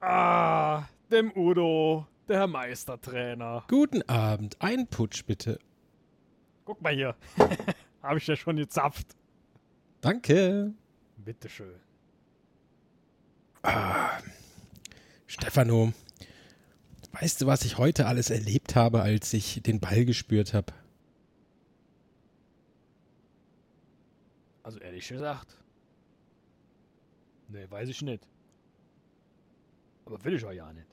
dem Udo, der Herr Meistertrainer. Guten Abend. Ein Putsch bitte. Guck mal hier. Habe ich ja schon gezapft. Danke. Bitteschön. Ah, Stefano, weißt du, was ich heute alles erlebt habe, als ich den Ball gespürt habe? Also ehrlich gesagt. Nee, weiß ich nicht. Aber will ich auch ja nicht.